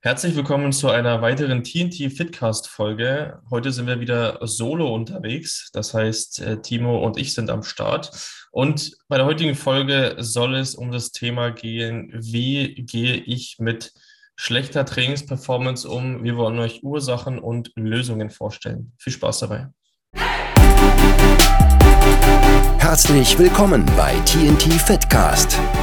Herzlich willkommen zu einer weiteren TNT Fitcast Folge. Heute sind wir wieder solo unterwegs. Das heißt, äh, Timo und ich sind am Start. Und bei der heutigen Folge soll es um das Thema gehen, wie gehe ich mit schlechter Trainingsperformance um? Wir wollen euch Ursachen und Lösungen vorstellen. Viel Spaß dabei. Herzlich willkommen bei TNT Fitcast,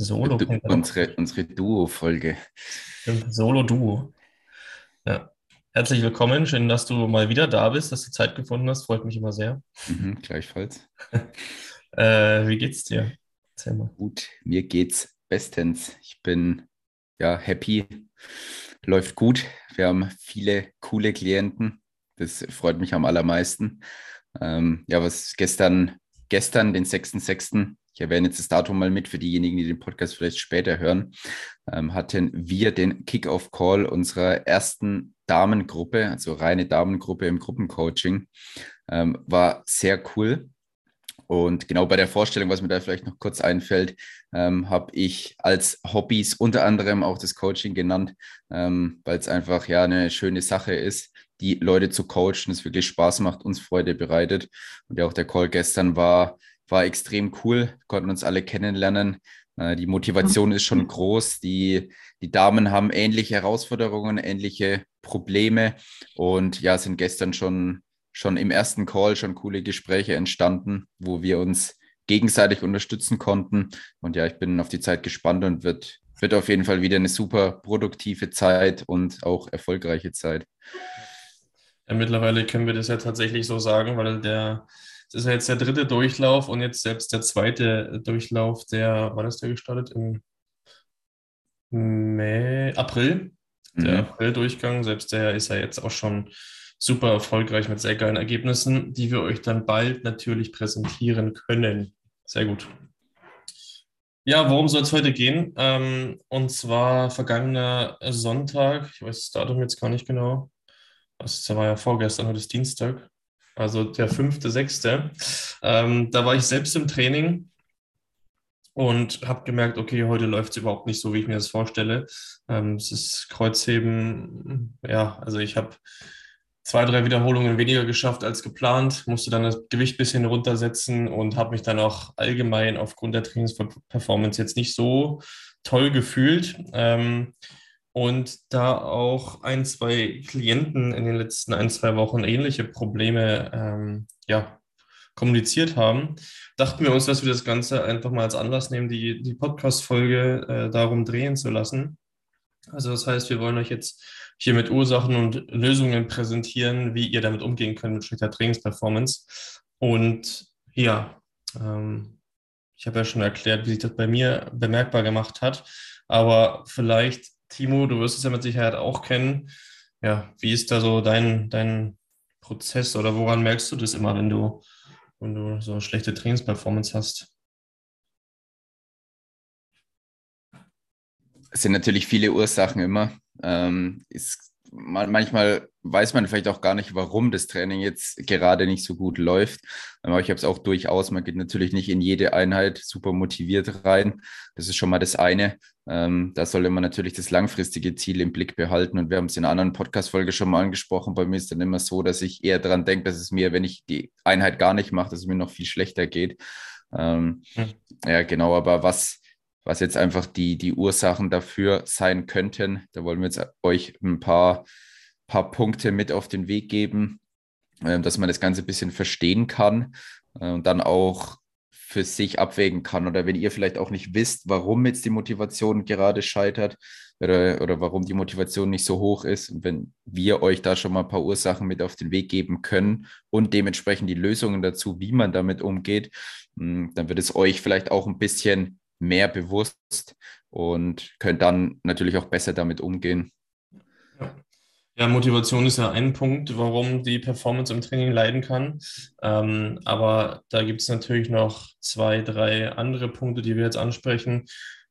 Solo. Unsere, unsere Duo-Folge. Solo-Duo. Ja. Herzlich willkommen. Schön, dass du mal wieder da bist, dass du Zeit gefunden hast. Freut mich immer sehr. Mhm, gleichfalls. äh, wie geht's dir? Erzähl mal. Gut, mir geht's bestens. Ich bin ja happy. Läuft gut. Wir haben viele coole Klienten. Das freut mich am allermeisten. Ähm, ja, was gestern gestern, den 6.6., ich erwähne jetzt das Datum mal mit für diejenigen, die den Podcast vielleicht später hören, ähm, hatten wir den Kick-Off-Call unserer ersten Damengruppe, also reine Damengruppe im Gruppencoaching. Ähm, war sehr cool. Und genau bei der Vorstellung, was mir da vielleicht noch kurz einfällt, ähm, habe ich als Hobbys unter anderem auch das Coaching genannt, ähm, weil es einfach ja eine schöne Sache ist, die Leute zu coachen, es wirklich Spaß macht, uns Freude bereitet. Und ja, auch der Call gestern war, war extrem cool, konnten uns alle kennenlernen. Äh, die Motivation ist schon groß. Die, die Damen haben ähnliche Herausforderungen, ähnliche Probleme und ja, sind gestern schon, schon im ersten Call schon coole Gespräche entstanden, wo wir uns gegenseitig unterstützen konnten. Und ja, ich bin auf die Zeit gespannt und wird, wird auf jeden Fall wieder eine super produktive Zeit und auch erfolgreiche Zeit. Ja, mittlerweile können wir das ja tatsächlich so sagen, weil der, das ist ja jetzt der dritte Durchlauf und jetzt selbst der zweite Durchlauf, der, wann ist der gestartet? Im Mai, April. Der mhm. April-Durchgang, selbst der ist ja jetzt auch schon super erfolgreich mit sehr geilen Ergebnissen, die wir euch dann bald natürlich präsentieren können. Sehr gut. Ja, worum soll es heute gehen? Ähm, und zwar vergangener Sonntag, ich weiß das Datum jetzt gar nicht genau, das war ja vorgestern, heute ist Dienstag, also der fünfte, sechste. Ähm, da war ich selbst im Training und habe gemerkt, okay, heute läuft es überhaupt nicht so, wie ich mir das vorstelle. Ähm, es ist Kreuzheben, ja, also ich habe zwei, drei Wiederholungen weniger geschafft als geplant, musste dann das Gewicht ein bisschen runtersetzen und habe mich dann auch allgemein aufgrund der Trainingsperformance jetzt nicht so toll gefühlt. Ähm, und da auch ein, zwei Klienten in den letzten ein, zwei Wochen ähnliche Probleme ähm, ja, kommuniziert haben, dachten wir uns, dass wir das Ganze einfach mal als Anlass nehmen, die, die Podcast-Folge äh, darum drehen zu lassen. Also das heißt, wir wollen euch jetzt hier mit Ursachen und Lösungen präsentieren, wie ihr damit umgehen könnt mit schlechter Trainingsperformance. Und ja, ähm, ich habe ja schon erklärt, wie sich das bei mir bemerkbar gemacht hat. Aber vielleicht Timo, du wirst es ja mit Sicherheit auch kennen. Ja, wie ist da so dein, dein Prozess oder woran merkst du das immer, wenn du, wenn du so schlechte Trainingsperformance hast? Es sind natürlich viele Ursachen immer. Ähm, ist manchmal weiß man vielleicht auch gar nicht, warum das Training jetzt gerade nicht so gut läuft. Aber ich habe es auch durchaus, man geht natürlich nicht in jede Einheit super motiviert rein. Das ist schon mal das eine. Ähm, da sollte man natürlich das langfristige Ziel im Blick behalten. Und wir haben es in einer anderen Podcast-Folge schon mal angesprochen. Bei mir ist dann immer so, dass ich eher daran denke, dass es mir, wenn ich die Einheit gar nicht mache, dass es mir noch viel schlechter geht. Ähm, hm. Ja, genau. Aber was, was jetzt einfach die, die Ursachen dafür sein könnten, da wollen wir jetzt euch ein paar paar Punkte mit auf den Weg geben, äh, dass man das Ganze ein bisschen verstehen kann äh, und dann auch für sich abwägen kann. Oder wenn ihr vielleicht auch nicht wisst, warum jetzt die Motivation gerade scheitert oder, oder warum die Motivation nicht so hoch ist, und wenn wir euch da schon mal ein paar Ursachen mit auf den Weg geben können und dementsprechend die Lösungen dazu, wie man damit umgeht, hm, dann wird es euch vielleicht auch ein bisschen mehr bewusst und könnt dann natürlich auch besser damit umgehen. Ja, Motivation ist ja ein Punkt, warum die Performance im Training leiden kann. Ähm, aber da gibt es natürlich noch zwei, drei andere Punkte, die wir jetzt ansprechen.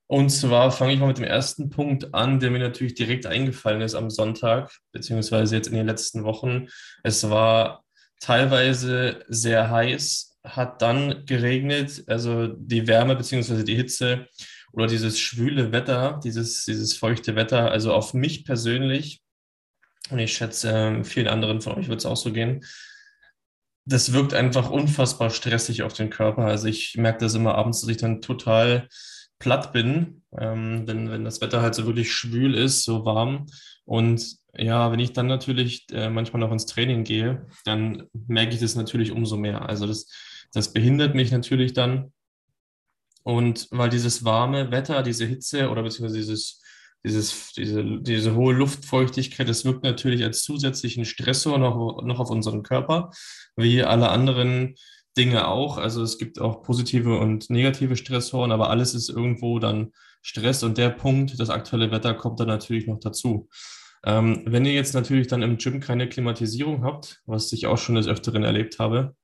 Und zwar fange ich mal mit dem ersten Punkt an, der mir natürlich direkt eingefallen ist am Sonntag, beziehungsweise jetzt in den letzten Wochen. Es war teilweise sehr heiß, hat dann geregnet, also die Wärme beziehungsweise die Hitze oder dieses schwüle Wetter, dieses, dieses feuchte Wetter, also auf mich persönlich und ich schätze, ähm, vielen anderen von euch wird es auch so gehen. Das wirkt einfach unfassbar stressig auf den Körper. Also ich merke das immer abends, dass ich dann total platt bin, ähm, wenn, wenn das Wetter halt so wirklich schwül ist, so warm. Und ja, wenn ich dann natürlich äh, manchmal noch ins Training gehe, dann merke ich das natürlich umso mehr. Also das, das behindert mich natürlich dann. Und weil dieses warme Wetter, diese Hitze oder beziehungsweise dieses dieses, diese, diese hohe Luftfeuchtigkeit, das wirkt natürlich als zusätzlichen Stressor noch, noch auf unseren Körper, wie alle anderen Dinge auch. Also es gibt auch positive und negative Stressoren, aber alles ist irgendwo dann Stress und der Punkt, das aktuelle Wetter kommt dann natürlich noch dazu. Ähm, wenn ihr jetzt natürlich dann im Gym keine Klimatisierung habt, was ich auch schon des Öfteren erlebt habe,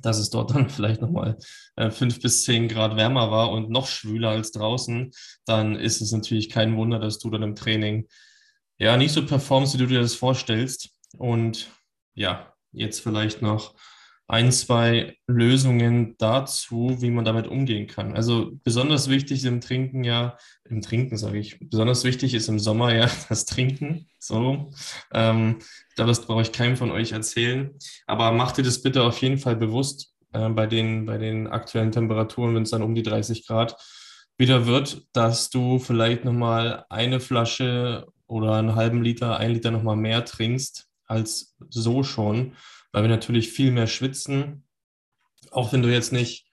dass es dort dann vielleicht nochmal äh, fünf bis zehn Grad wärmer war und noch schwüler als draußen, dann ist es natürlich kein Wunder, dass du dann im Training ja nicht so performst, wie du dir das vorstellst. Und ja, jetzt vielleicht noch ein, zwei Lösungen dazu, wie man damit umgehen kann. Also besonders wichtig ist im Trinken ja, im Trinken sage ich, besonders wichtig ist im Sommer ja das Trinken. So, ähm, das brauche ich keinem von euch erzählen. Aber macht dir das bitte auf jeden Fall bewusst äh, bei, den, bei den aktuellen Temperaturen, wenn es dann um die 30 Grad wieder wird, dass du vielleicht nochmal eine Flasche oder einen halben Liter, ein Liter nochmal mehr trinkst als so schon weil wir natürlich viel mehr schwitzen. Auch wenn du jetzt nicht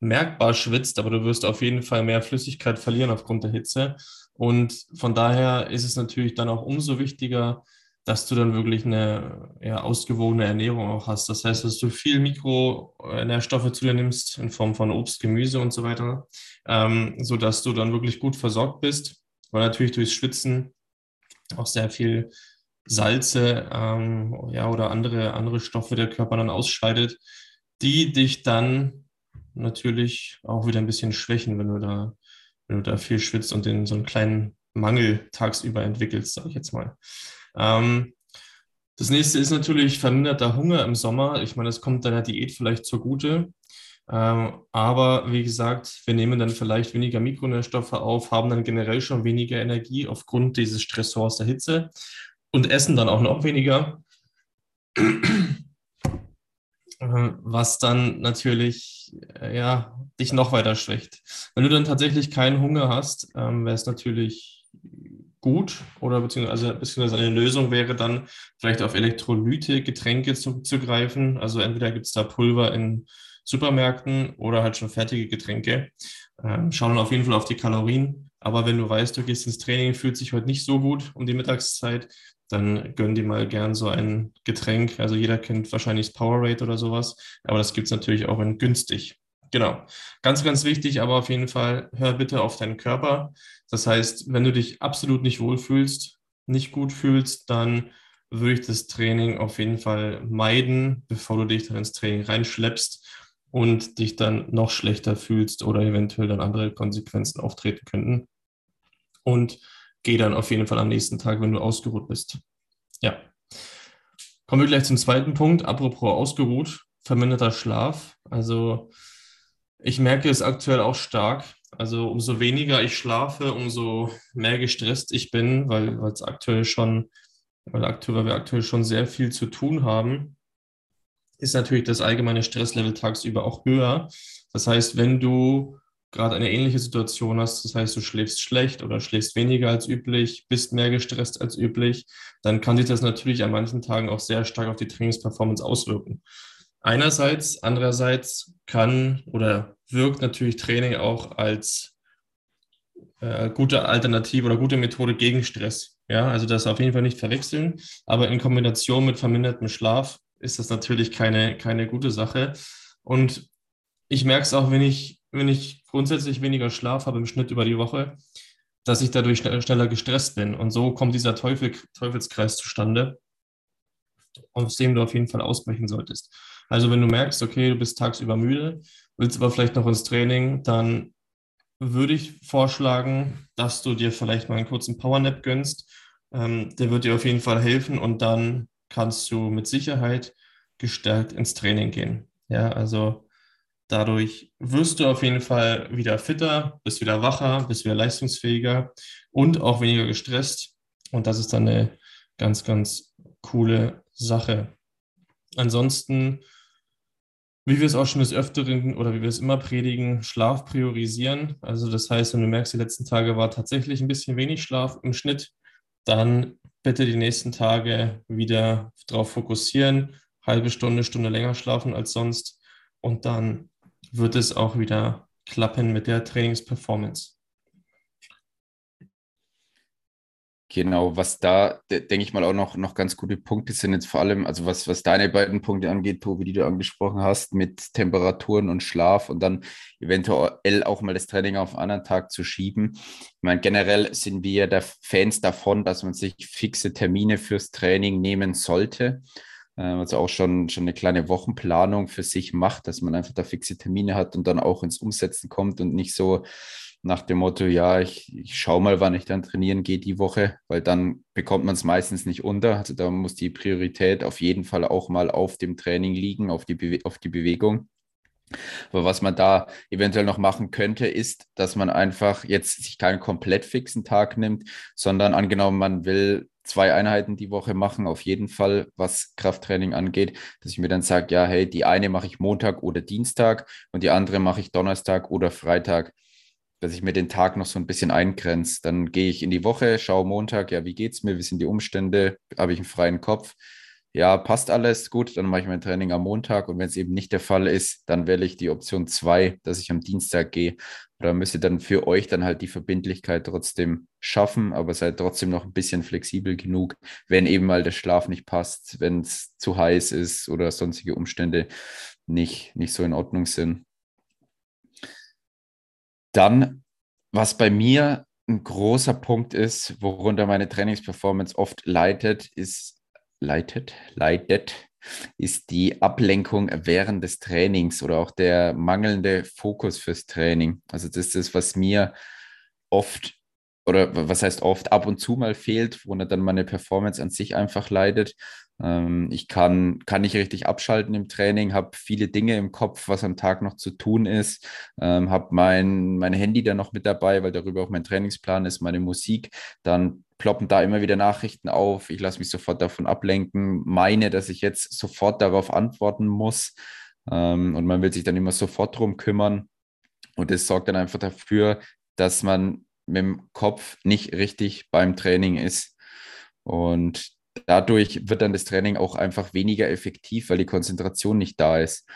merkbar schwitzt, aber du wirst auf jeden Fall mehr Flüssigkeit verlieren aufgrund der Hitze. Und von daher ist es natürlich dann auch umso wichtiger, dass du dann wirklich eine ja, ausgewogene Ernährung auch hast. Das heißt, dass du viel Mikronährstoffe zu dir nimmst in Form von Obst, Gemüse und so weiter, ähm, sodass du dann wirklich gut versorgt bist, weil natürlich durchs Schwitzen auch sehr viel Salze ähm, ja, oder andere, andere Stoffe der Körper dann ausscheidet, die dich dann natürlich auch wieder ein bisschen schwächen, wenn du da, wenn du da viel schwitzt und den so einen kleinen Mangel tagsüber entwickelst, sage ich jetzt mal. Ähm, das nächste ist natürlich verminderter Hunger im Sommer. Ich meine, das kommt deiner Diät vielleicht zugute. Ähm, aber wie gesagt, wir nehmen dann vielleicht weniger Mikronährstoffe auf, haben dann generell schon weniger Energie aufgrund dieses Stressors der Hitze und essen dann auch noch weniger. Was dann natürlich äh, ja, dich noch weiter schwächt. Wenn du dann tatsächlich keinen Hunger hast, ähm, wäre es natürlich gut oder beziehungsweise, beziehungsweise eine Lösung wäre dann vielleicht auf Elektrolyte-Getränke zuzugreifen. Also entweder gibt es da Pulver in Supermärkten oder halt schon fertige Getränke. Ähm, schauen auf jeden Fall auf die Kalorien. Aber wenn du weißt, du gehst ins Training, fühlt sich heute nicht so gut um die Mittagszeit, dann gönn dir mal gern so ein Getränk. Also jeder kennt wahrscheinlich das Powerade oder sowas, aber das gibt es natürlich auch in günstig. Genau. Ganz, ganz wichtig, aber auf jeden Fall, hör bitte auf deinen Körper. Das heißt, wenn du dich absolut nicht wohlfühlst, nicht gut fühlst, dann würde ich das Training auf jeden Fall meiden, bevor du dich dann ins Training reinschleppst und dich dann noch schlechter fühlst oder eventuell dann andere Konsequenzen auftreten könnten. Und geh dann auf jeden Fall am nächsten Tag, wenn du ausgeruht bist. Ja. Kommen wir gleich zum zweiten Punkt. Apropos ausgeruht, verminderter Schlaf. Also ich merke es aktuell auch stark. Also umso weniger ich schlafe, umso mehr gestresst ich bin, weil es aktuell schon, weil, aktuell, wir aktuell schon sehr viel zu tun haben, ist natürlich das allgemeine Stresslevel tagsüber auch höher. Das heißt, wenn du gerade eine ähnliche Situation hast, das heißt, du schläfst schlecht oder schläfst weniger als üblich, bist mehr gestresst als üblich, dann kann sich das natürlich an manchen Tagen auch sehr stark auf die Trainingsperformance auswirken. Einerseits, andererseits kann oder wirkt natürlich Training auch als äh, gute Alternative oder gute Methode gegen Stress. Ja, also das auf jeden Fall nicht verwechseln, aber in Kombination mit vermindertem Schlaf ist das natürlich keine, keine gute Sache. Und ich merke es auch, wenn ich wenn ich grundsätzlich weniger Schlaf habe im Schnitt über die Woche, dass ich dadurch schneller gestresst bin. Und so kommt dieser Teufel, Teufelskreis zustande, aus dem du auf jeden Fall ausbrechen solltest. Also wenn du merkst, okay, du bist tagsüber müde, willst aber vielleicht noch ins Training, dann würde ich vorschlagen, dass du dir vielleicht mal einen kurzen Powernap gönnst. Ähm, der wird dir auf jeden Fall helfen und dann kannst du mit Sicherheit gestärkt ins Training gehen. Ja, also dadurch wirst du auf jeden Fall wieder fitter, bist wieder wacher, bist wieder leistungsfähiger und auch weniger gestresst. Und das ist dann eine ganz, ganz coole Sache. Ansonsten wie wir es auch schon des Öfteren oder wie wir es immer predigen, Schlaf priorisieren. Also das heißt, wenn du merkst, die letzten Tage war tatsächlich ein bisschen wenig Schlaf im Schnitt, dann bitte die nächsten Tage wieder darauf fokussieren, halbe Stunde, Stunde länger schlafen als sonst und dann wird es auch wieder klappen mit der Trainingsperformance. Genau, was da, denke ich mal, auch noch, noch ganz gute Punkte sind jetzt vor allem, also was, was deine beiden Punkte angeht, Tobi, die du angesprochen hast, mit Temperaturen und Schlaf und dann eventuell auch mal das Training auf einen anderen Tag zu schieben. Ich meine, generell sind wir der Fans davon, dass man sich fixe Termine fürs Training nehmen sollte. Ähm, also auch schon, schon eine kleine Wochenplanung für sich macht, dass man einfach da fixe Termine hat und dann auch ins Umsetzen kommt und nicht so nach dem Motto, ja, ich, ich schaue mal, wann ich dann trainieren gehe die Woche, weil dann bekommt man es meistens nicht unter. Also da muss die Priorität auf jeden Fall auch mal auf dem Training liegen, auf die, Bewe auf die Bewegung. Aber was man da eventuell noch machen könnte, ist, dass man einfach jetzt sich keinen komplett fixen Tag nimmt, sondern angenommen, man will zwei Einheiten die Woche machen, auf jeden Fall, was Krafttraining angeht, dass ich mir dann sage, ja, hey, die eine mache ich Montag oder Dienstag und die andere mache ich Donnerstag oder Freitag dass ich mir den Tag noch so ein bisschen eingrenze. Dann gehe ich in die Woche, schaue Montag, ja, wie geht's mir, wie sind die Umstände, habe ich einen freien Kopf. Ja, passt alles gut, dann mache ich mein Training am Montag und wenn es eben nicht der Fall ist, dann wähle ich die Option 2, dass ich am Dienstag gehe. Da müsst ihr dann für euch dann halt die Verbindlichkeit trotzdem schaffen, aber seid trotzdem noch ein bisschen flexibel genug, wenn eben mal der Schlaf nicht passt, wenn es zu heiß ist oder sonstige Umstände nicht, nicht so in Ordnung sind. Dann, was bei mir ein großer Punkt ist, worunter meine Trainingsperformance oft leitet, ist leitet, leitet, ist die Ablenkung während des Trainings oder auch der mangelnde Fokus fürs Training. Also das ist das, was mir oft oder was heißt oft ab und zu mal fehlt, worunter dann meine Performance an sich einfach leidet. Ähm, ich kann, kann nicht richtig abschalten im Training, habe viele Dinge im Kopf, was am Tag noch zu tun ist, ähm, habe mein, mein Handy dann noch mit dabei, weil darüber auch mein Trainingsplan ist, meine Musik. Dann ploppen da immer wieder Nachrichten auf. Ich lasse mich sofort davon ablenken, meine, dass ich jetzt sofort darauf antworten muss. Ähm, und man will sich dann immer sofort drum kümmern. Und das sorgt dann einfach dafür, dass man mit dem Kopf nicht richtig beim Training ist. Und dadurch wird dann das Training auch einfach weniger effektiv, weil die Konzentration nicht da ist.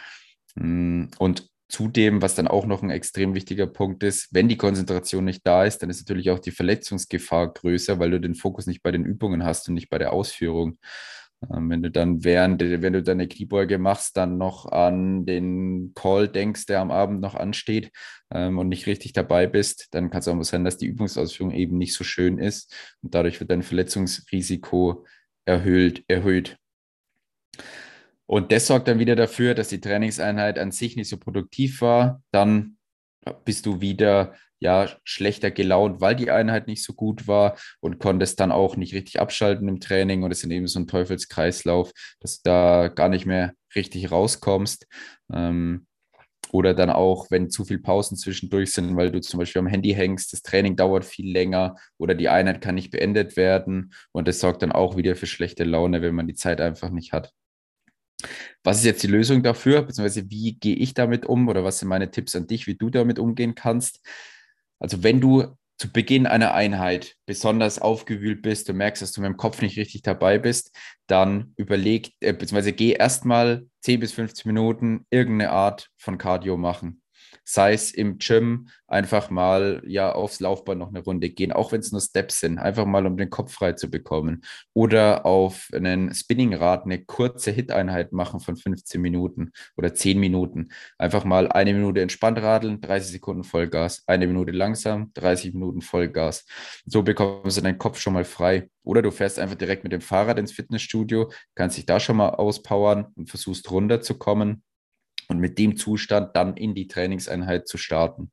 Mm, und zudem, was dann auch noch ein extrem wichtiger Punkt ist, wenn die Konzentration nicht da ist, dann ist natürlich auch die Verletzungsgefahr größer, weil du den Fokus nicht bei den Übungen hast und nicht bei der Ausführung. Ähm, wenn du dann während, wenn du deine Kniebeuge machst, dann noch an den Call denkst, der am Abend noch ansteht ähm, und nicht richtig dabei bist, dann kann es auch mal sein, dass die Übungsausführung eben nicht so schön ist und dadurch wird dein Verletzungsrisiko erhöht. erhöht. Und das sorgt dann wieder dafür, dass die Trainingseinheit an sich nicht so produktiv war. Dann bist du wieder ja schlechter gelaunt, weil die Einheit nicht so gut war und konntest dann auch nicht richtig abschalten im Training und es ist eben so ein Teufelskreislauf, dass du da gar nicht mehr richtig rauskommst. Ähm, oder dann auch, wenn zu viele Pausen zwischendurch sind, weil du zum Beispiel am Handy hängst, das Training dauert viel länger oder die Einheit kann nicht beendet werden und das sorgt dann auch wieder für schlechte Laune, wenn man die Zeit einfach nicht hat. Was ist jetzt die Lösung dafür, beziehungsweise wie gehe ich damit um oder was sind meine Tipps an dich, wie du damit umgehen kannst? Also wenn du zu Beginn einer Einheit besonders aufgewühlt bist, du merkst, dass du mit dem Kopf nicht richtig dabei bist, dann überleg, äh, beziehungsweise geh erstmal 10 bis 15 Minuten irgendeine Art von Cardio machen. Sei es im Gym, einfach mal ja aufs Laufband noch eine Runde gehen, auch wenn es nur Steps sind, einfach mal um den Kopf frei zu bekommen. Oder auf einen Spinningrad eine kurze Hit-Einheit machen von 15 Minuten oder 10 Minuten. Einfach mal eine Minute entspannt radeln, 30 Sekunden Vollgas, eine Minute langsam, 30 Minuten Vollgas. So bekommst du deinen Kopf schon mal frei. Oder du fährst einfach direkt mit dem Fahrrad ins Fitnessstudio, kannst dich da schon mal auspowern und versuchst runterzukommen und mit dem Zustand dann in die Trainingseinheit zu starten.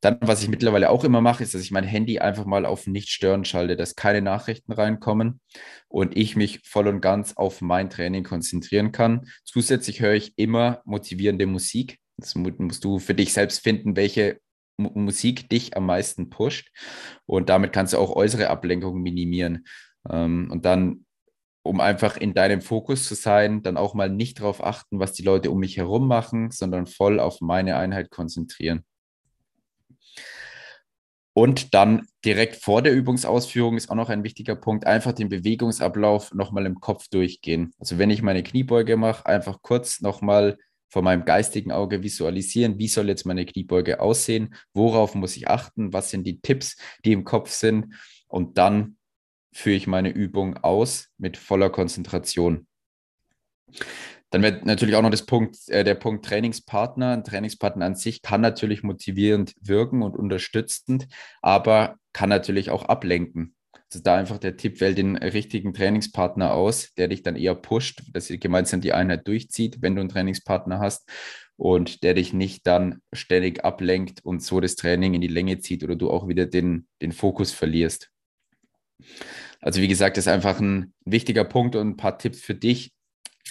Dann, was ich mittlerweile auch immer mache, ist, dass ich mein Handy einfach mal auf Nicht-Stören schalte, dass keine Nachrichten reinkommen und ich mich voll und ganz auf mein Training konzentrieren kann. Zusätzlich höre ich immer motivierende Musik. Das musst du für dich selbst finden, welche Musik dich am meisten pusht. Und damit kannst du auch äußere Ablenkungen minimieren. Ähm, und dann um einfach in deinem Fokus zu sein, dann auch mal nicht darauf achten, was die Leute um mich herum machen, sondern voll auf meine Einheit konzentrieren. Und dann direkt vor der Übungsausführung ist auch noch ein wichtiger Punkt, einfach den Bewegungsablauf nochmal im Kopf durchgehen. Also wenn ich meine Kniebeuge mache, einfach kurz nochmal vor meinem geistigen Auge visualisieren, wie soll jetzt meine Kniebeuge aussehen, worauf muss ich achten, was sind die Tipps, die im Kopf sind und dann führe ich meine Übung aus mit voller Konzentration. Dann wird natürlich auch noch das Punkt, äh, der Punkt Trainingspartner. Ein Trainingspartner an sich kann natürlich motivierend wirken und unterstützend, aber kann natürlich auch ablenken. Also da einfach der Tipp, wähl den richtigen Trainingspartner aus, der dich dann eher pusht, dass ihr gemeinsam die Einheit durchzieht, wenn du einen Trainingspartner hast und der dich nicht dann ständig ablenkt und so das Training in die Länge zieht oder du auch wieder den, den Fokus verlierst. Also wie gesagt, das ist einfach ein wichtiger Punkt und ein paar Tipps für dich,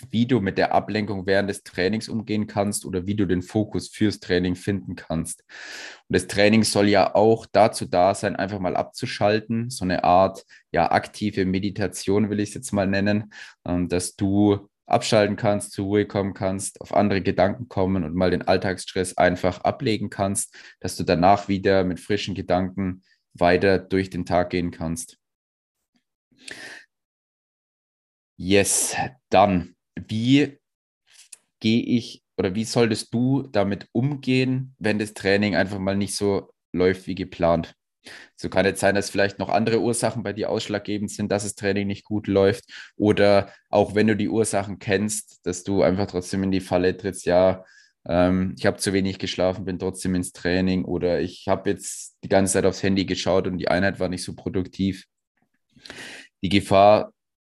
wie du mit der Ablenkung während des Trainings umgehen kannst oder wie du den Fokus fürs Training finden kannst. Und das Training soll ja auch dazu da sein, einfach mal abzuschalten, so eine Art ja aktive Meditation will ich es jetzt mal nennen, ähm, dass du abschalten kannst, zur Ruhe kommen kannst, auf andere Gedanken kommen und mal den Alltagsstress einfach ablegen kannst, dass du danach wieder mit frischen Gedanken weiter durch den Tag gehen kannst. Yes, dann, wie gehe ich oder wie solltest du damit umgehen, wenn das Training einfach mal nicht so läuft wie geplant? So kann es sein, dass vielleicht noch andere Ursachen bei dir ausschlaggebend sind, dass das Training nicht gut läuft. Oder auch wenn du die Ursachen kennst, dass du einfach trotzdem in die Falle trittst, ja, ähm, ich habe zu wenig geschlafen, bin trotzdem ins Training oder ich habe jetzt die ganze Zeit aufs Handy geschaut und die Einheit war nicht so produktiv. Die Gefahr,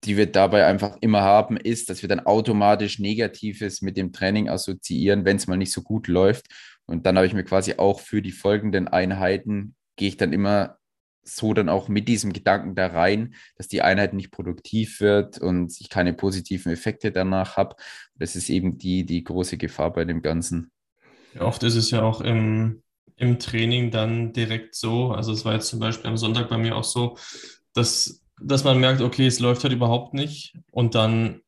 die wir dabei einfach immer haben, ist, dass wir dann automatisch Negatives mit dem Training assoziieren, wenn es mal nicht so gut läuft. Und dann habe ich mir quasi auch für die folgenden Einheiten, gehe ich dann immer so dann auch mit diesem Gedanken da rein, dass die Einheit nicht produktiv wird und ich keine positiven Effekte danach habe. Das ist eben die, die große Gefahr bei dem Ganzen. Oft ist es ja auch im, im Training dann direkt so, also es war jetzt zum Beispiel am Sonntag bei mir auch so, dass dass man merkt, okay, es läuft halt überhaupt nicht. Und dann,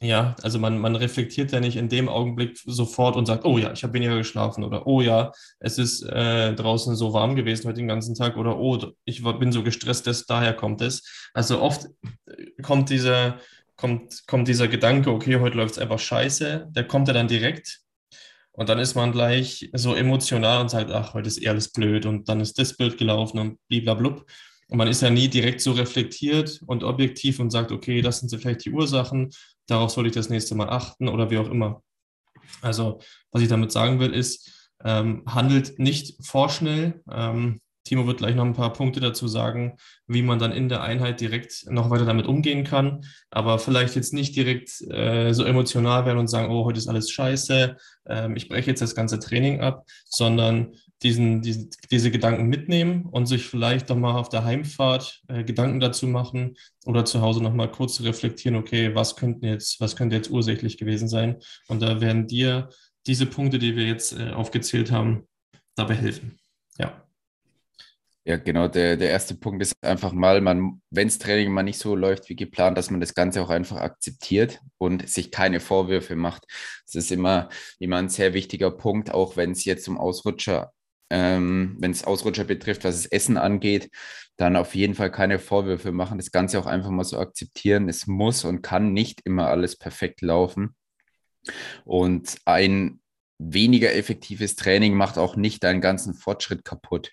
ja, also man, man reflektiert ja nicht in dem Augenblick sofort und sagt, oh ja, ich habe weniger geschlafen oder oh ja, es ist äh, draußen so warm gewesen heute den ganzen Tag oder oh, ich war, bin so gestresst, dass daher kommt es. Also oft äh, kommt dieser, kommt, kommt dieser Gedanke, okay, heute läuft es einfach scheiße, der kommt ja dann direkt. Und dann ist man gleich so emotional und sagt, ach, heute ist eh alles blöd und dann ist das Bild gelaufen und bliblablub. Und man ist ja nie direkt so reflektiert und objektiv und sagt, okay, das sind vielleicht die Ursachen, darauf soll ich das nächste Mal achten oder wie auch immer. Also, was ich damit sagen will, ist, ähm, handelt nicht vorschnell. Ähm, Timo wird gleich noch ein paar Punkte dazu sagen, wie man dann in der Einheit direkt noch weiter damit umgehen kann. Aber vielleicht jetzt nicht direkt äh, so emotional werden und sagen, oh, heute ist alles scheiße, ähm, ich breche jetzt das ganze Training ab, sondern diesen, diesen, diese Gedanken mitnehmen und sich vielleicht doch mal auf der Heimfahrt äh, Gedanken dazu machen oder zu Hause noch mal kurz reflektieren, okay, was könnten jetzt, was könnte jetzt ursächlich gewesen sein? Und da werden dir diese Punkte, die wir jetzt äh, aufgezählt haben, dabei helfen. Ja. Ja, genau. Der, der erste Punkt ist einfach mal, wenn das Training mal nicht so läuft wie geplant, dass man das Ganze auch einfach akzeptiert und sich keine Vorwürfe macht. Das ist immer, immer ein sehr wichtiger Punkt, auch wenn es jetzt um Ausrutscher ähm, wenn es Ausrutscher betrifft, was das Essen angeht, dann auf jeden Fall keine Vorwürfe machen, das Ganze auch einfach mal so akzeptieren. Es muss und kann nicht immer alles perfekt laufen. Und ein weniger effektives Training macht auch nicht deinen ganzen Fortschritt kaputt.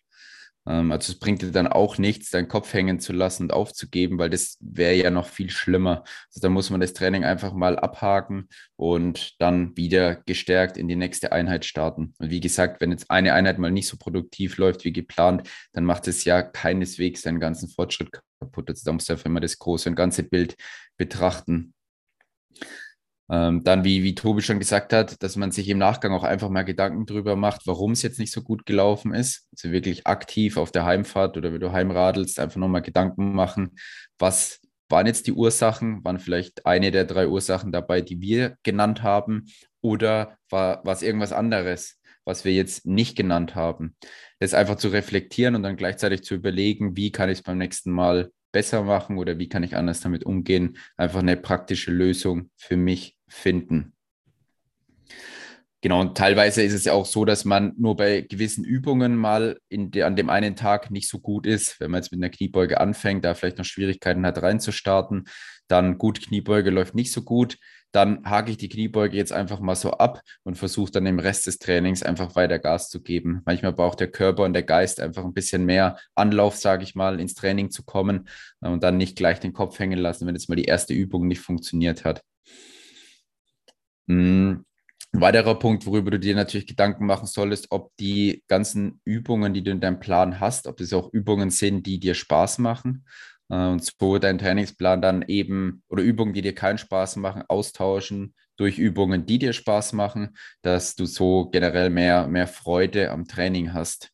Ähm, also es bringt dir dann auch nichts, deinen Kopf hängen zu lassen und aufzugeben, weil das wäre ja noch viel schlimmer. Also da muss man das Training einfach mal abhaken und dann wieder gestärkt in die nächste Einheit starten. Und wie gesagt, wenn jetzt eine Einheit mal nicht so produktiv läuft wie geplant, dann macht es ja keineswegs deinen ganzen Fortschritt kaputt. Also da muss du einfach immer das große und ganze Bild betrachten. Ähm, dann, wie, wie Tobi schon gesagt hat, dass man sich im Nachgang auch einfach mal Gedanken drüber macht, warum es jetzt nicht so gut gelaufen ist. Also wirklich aktiv auf der Heimfahrt oder wenn du heimradelst, einfach nochmal Gedanken machen, was waren jetzt die Ursachen? Waren vielleicht eine der drei Ursachen dabei, die wir genannt haben? Oder war es irgendwas anderes, was wir jetzt nicht genannt haben? Das einfach zu reflektieren und dann gleichzeitig zu überlegen, wie kann ich es beim nächsten Mal besser machen oder wie kann ich anders damit umgehen? Einfach eine praktische Lösung für mich finden. Genau, und teilweise ist es ja auch so, dass man nur bei gewissen Übungen mal de, an dem einen Tag nicht so gut ist. Wenn man jetzt mit einer Kniebeuge anfängt, da vielleicht noch Schwierigkeiten hat reinzustarten, dann gut, Kniebeuge läuft nicht so gut, dann hake ich die Kniebeuge jetzt einfach mal so ab und versuche dann im Rest des Trainings einfach weiter Gas zu geben. Manchmal braucht der Körper und der Geist einfach ein bisschen mehr Anlauf, sage ich mal, ins Training zu kommen und dann nicht gleich den Kopf hängen lassen, wenn jetzt mal die erste Übung nicht funktioniert hat. Ein weiterer Punkt, worüber du dir natürlich Gedanken machen solltest, ob die ganzen Übungen, die du in deinem Plan hast, ob das auch Übungen sind, die dir Spaß machen. Äh, und so dein Trainingsplan dann eben oder Übungen, die dir keinen Spaß machen, austauschen durch Übungen, die dir Spaß machen, dass du so generell mehr, mehr Freude am Training hast.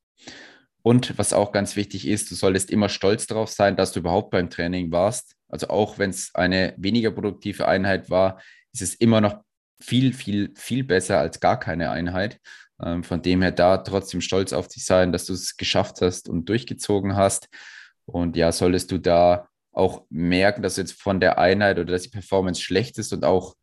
Und was auch ganz wichtig ist, du solltest immer stolz darauf sein, dass du überhaupt beim Training warst. Also auch wenn es eine weniger produktive Einheit war, ist es immer noch viel, viel, viel besser als gar keine Einheit. Ähm, von dem her da trotzdem stolz auf dich sein, dass du es geschafft hast und durchgezogen hast. Und ja, solltest du da auch merken, dass jetzt von der Einheit oder dass die Performance schlecht ist und auch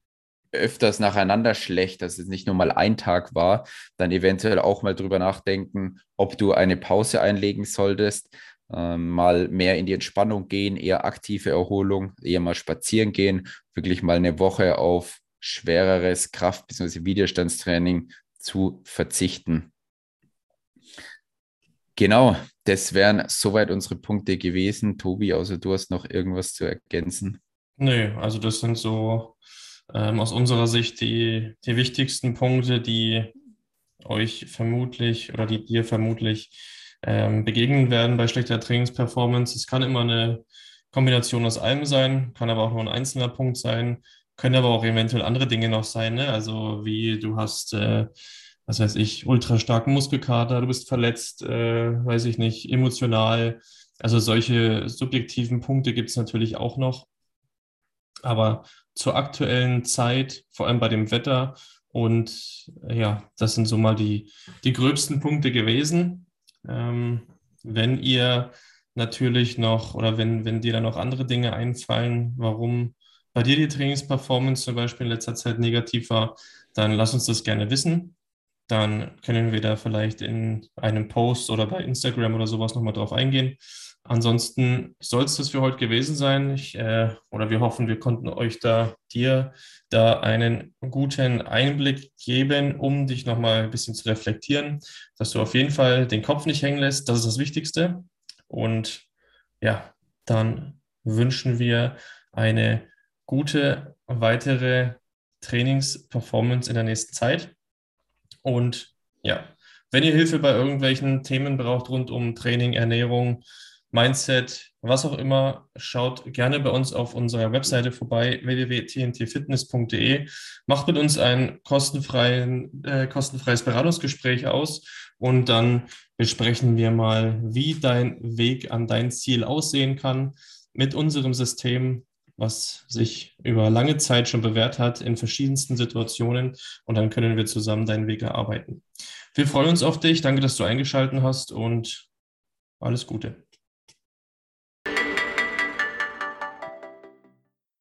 öfters nacheinander schlecht, dass es nicht nur mal ein Tag war, dann eventuell auch mal drüber nachdenken, ob du eine Pause einlegen solltest, ähm, mal mehr in die Entspannung gehen, eher aktive Erholung, eher mal spazieren gehen, wirklich mal eine Woche auf schwereres Kraft- bzw. Widerstandstraining zu verzichten. Genau, das wären soweit unsere Punkte gewesen. Tobi, außer du hast noch irgendwas zu ergänzen. Nö, also das sind so ähm, aus unserer Sicht die, die wichtigsten Punkte, die euch vermutlich oder die dir vermutlich ähm, begegnen werden bei schlechter Trainingsperformance. Es kann immer eine Kombination aus allem sein, kann aber auch nur ein einzelner Punkt sein. Können aber auch eventuell andere Dinge noch sein, ne? Also wie du hast, äh, was weiß ich, ultra starken Muskelkater, du bist verletzt, äh, weiß ich nicht, emotional. Also solche subjektiven Punkte gibt es natürlich auch noch. Aber zur aktuellen Zeit, vor allem bei dem Wetter, und ja, das sind so mal die, die gröbsten Punkte gewesen. Ähm, wenn ihr natürlich noch oder wenn, wenn dir dann noch andere Dinge einfallen, warum bei dir die Trainingsperformance zum Beispiel in letzter Zeit negativ war, dann lass uns das gerne wissen. Dann können wir da vielleicht in einem Post oder bei Instagram oder sowas nochmal drauf eingehen. Ansonsten soll es das für heute gewesen sein. Ich, äh, oder wir hoffen, wir konnten euch da, dir da einen guten Einblick geben, um dich nochmal ein bisschen zu reflektieren, dass du auf jeden Fall den Kopf nicht hängen lässt. Das ist das Wichtigste. Und ja, dann wünschen wir eine gute weitere Trainingsperformance in der nächsten Zeit. Und ja, wenn ihr Hilfe bei irgendwelchen Themen braucht rund um Training, Ernährung, Mindset, was auch immer, schaut gerne bei uns auf unserer Webseite vorbei, www.tntfitness.de. Macht mit uns ein kostenfreien, äh, kostenfreies Beratungsgespräch aus und dann besprechen wir mal, wie dein Weg an dein Ziel aussehen kann mit unserem System, was sich über lange Zeit schon bewährt hat in verschiedensten Situationen und dann können wir zusammen deinen Weg erarbeiten. Wir freuen uns auf dich. Danke, dass du eingeschaltet hast und alles Gute.